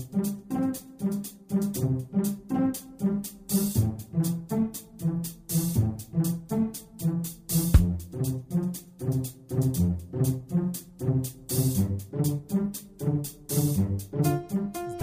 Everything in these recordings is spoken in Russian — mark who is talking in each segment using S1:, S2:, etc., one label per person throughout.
S1: thank you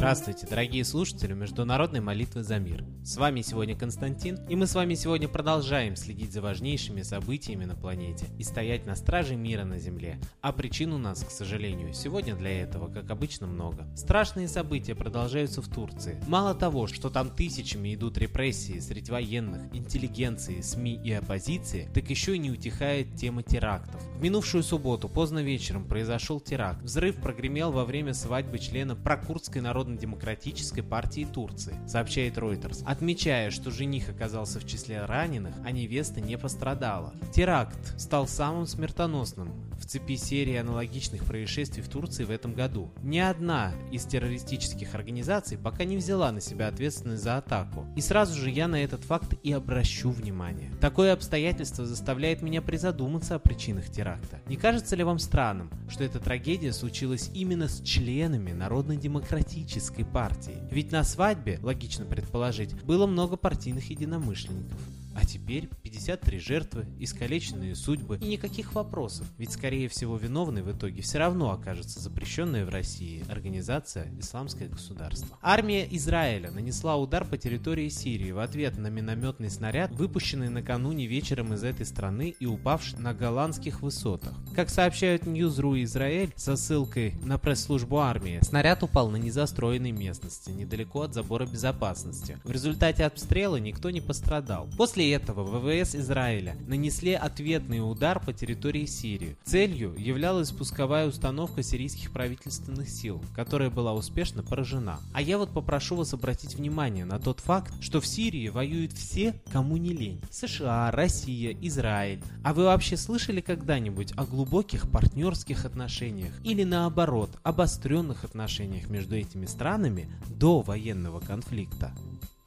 S1: Здравствуйте, дорогие слушатели Международной молитвы за мир. С вами сегодня Константин, и мы с вами сегодня продолжаем следить за важнейшими событиями на планете и стоять на страже мира на Земле. А причин у нас, к сожалению, сегодня для этого, как обычно, много. Страшные события продолжаются в Турции. Мало того, что там тысячами идут репрессии среди военных, интеллигенции, СМИ и оппозиции, так еще и не утихает тема терактов. В минувшую субботу поздно вечером произошел теракт. Взрыв прогремел во время свадьбы члена прокурдской народной Демократической партии Турции, сообщает Reuters, отмечая, что жених оказался в числе раненых, а невеста не пострадала. Теракт стал самым смертоносным в цепи серии аналогичных происшествий в Турции в этом году. Ни одна из террористических организаций пока не взяла на себя ответственность за атаку. И сразу же я на этот факт и обращу внимание. Такое обстоятельство заставляет меня призадуматься о причинах теракта. Не кажется ли вам странным, что эта трагедия случилась именно с членами Народно-демократической партии. Ведь на свадьбе, логично предположить, было много партийных единомышленников. А теперь 53 жертвы, искалеченные судьбы и никаких вопросов, ведь скорее всего виновной в итоге все равно окажется запрещенная в России организация «Исламское государство». Армия Израиля нанесла удар по территории Сирии в ответ на минометный снаряд, выпущенный накануне вечером из этой страны и упавший на голландских высотах. Как сообщают Ньюзру Израиль со ссылкой на пресс-службу армии, снаряд упал на незастроенной местности, недалеко от забора безопасности. В результате обстрела никто не пострадал. После этого ВВС Израиля нанесли ответный удар по территории Сирии. Целью являлась пусковая установка сирийских правительственных сил, которая была успешно поражена. А я вот попрошу вас обратить внимание на тот факт, что в Сирии воюют все, кому не лень. США, Россия, Израиль. А вы вообще слышали когда-нибудь о глубоких партнерских отношениях или наоборот, обостренных отношениях между этими странами до военного конфликта?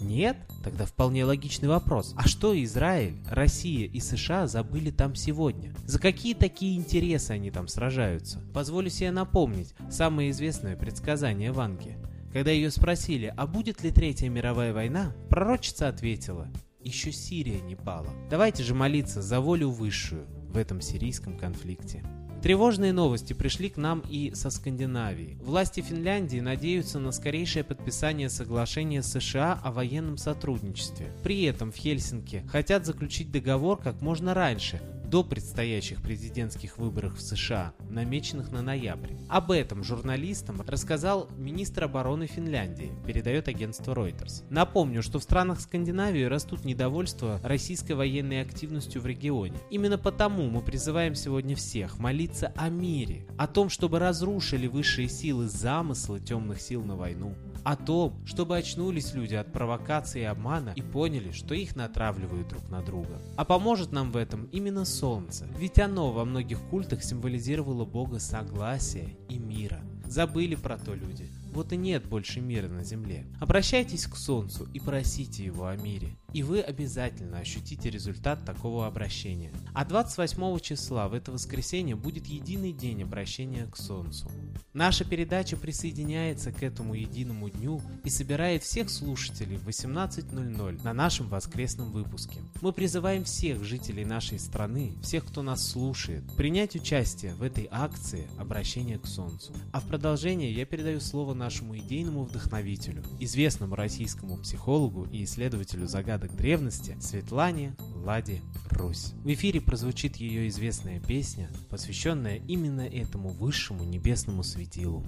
S1: Нет? Тогда вполне логичный вопрос. А что Израиль, Россия и США забыли там сегодня? За какие такие интересы они там сражаются? Позволю себе напомнить самое известное предсказание Ванги. Когда ее спросили, а будет ли Третья мировая война, пророчица ответила, еще Сирия не пала. Давайте же молиться за волю высшую в этом сирийском конфликте. Тревожные новости пришли к нам и со Скандинавии. Власти Финляндии надеются на скорейшее подписание соглашения США о военном сотрудничестве. При этом в Хельсинки хотят заключить договор как можно раньше, до предстоящих президентских выборов в США, намеченных на ноябрь. Об этом журналистам рассказал министр обороны Финляндии, передает агентство Reuters. Напомню, что в странах Скандинавии растут недовольство российской военной активностью в регионе. Именно потому мы призываем сегодня всех молиться о мире, о том, чтобы разрушили высшие силы замыслы темных сил на войну, о том, чтобы очнулись люди от провокации и обмана и поняли, что их натравливают друг на друга. А поможет нам в этом именно солнце, ведь оно во многих культах символизировало бога согласия и мира. Забыли про то люди. Вот и нет больше мира на земле. Обращайтесь к Солнцу и просите его о мире и вы обязательно ощутите результат такого обращения. А 28 числа в это воскресенье будет единый день обращения к Солнцу. Наша передача присоединяется к этому единому дню и собирает всех слушателей в 18.00 на нашем воскресном выпуске. Мы призываем всех жителей нашей страны, всех, кто нас слушает, принять участие в этой акции обращения к Солнцу. А в продолжение я передаю слово нашему идейному вдохновителю, известному российскому психологу и исследователю загадок загадок древности Светлане Ладе Русь. В эфире прозвучит ее известная песня, посвященная именно этому высшему небесному светилу.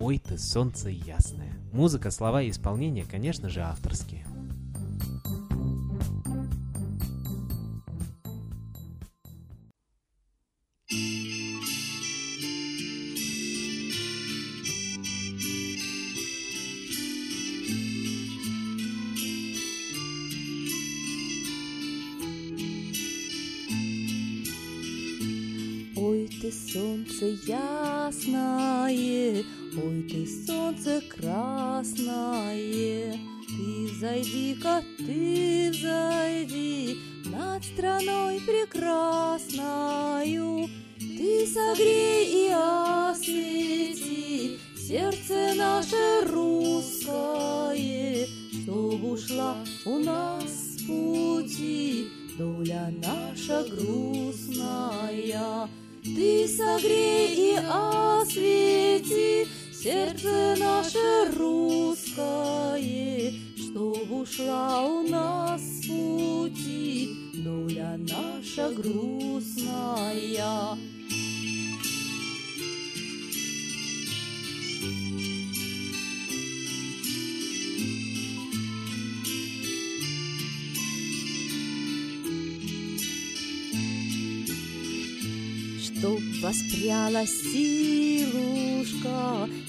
S1: «Ой ты, солнце ясное». Музыка, слова и исполнение, конечно же, авторские.
S2: ты солнце ясное, Ой, ты солнце красное, Ты зайди-ка, ты взойди Над страной прекрасною, Ты согрей и освети Сердце наше русское, Чтоб ушла у нас с пути Доля наша грустная, ты согрей и освети сердце наше русское, Чтоб ушла у нас пути нуля наша грудь. Чтоб воспряла силушка,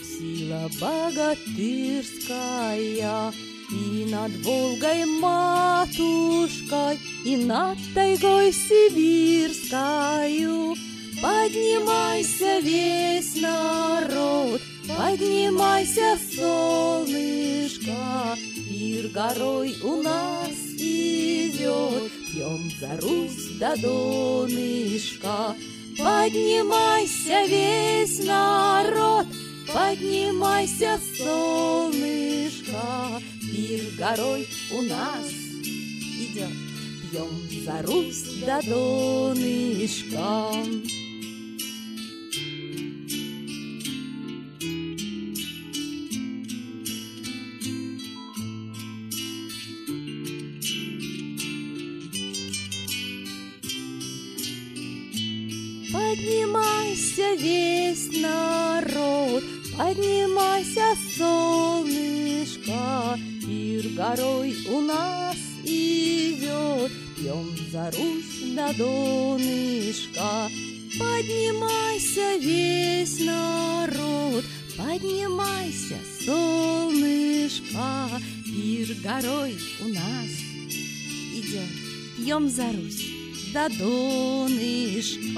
S2: сила богатырская, И над Волгой матушкой, и над тайгой сибирскою. Поднимайся весь народ, поднимайся, солнышко, Пир горой у нас идет, пьем за Русь до донышка. Поднимайся весь народ, поднимайся, солнышко, Пир горой у нас идет, пьем за Русь до донышка. Весь народ, поднимайся, солнышко, Пир горой у нас идет, пьем за Русь до донышка. Поднимайся весь народ, поднимайся, солнышко, Пир горой у нас идет, пьем за Русь до донышка.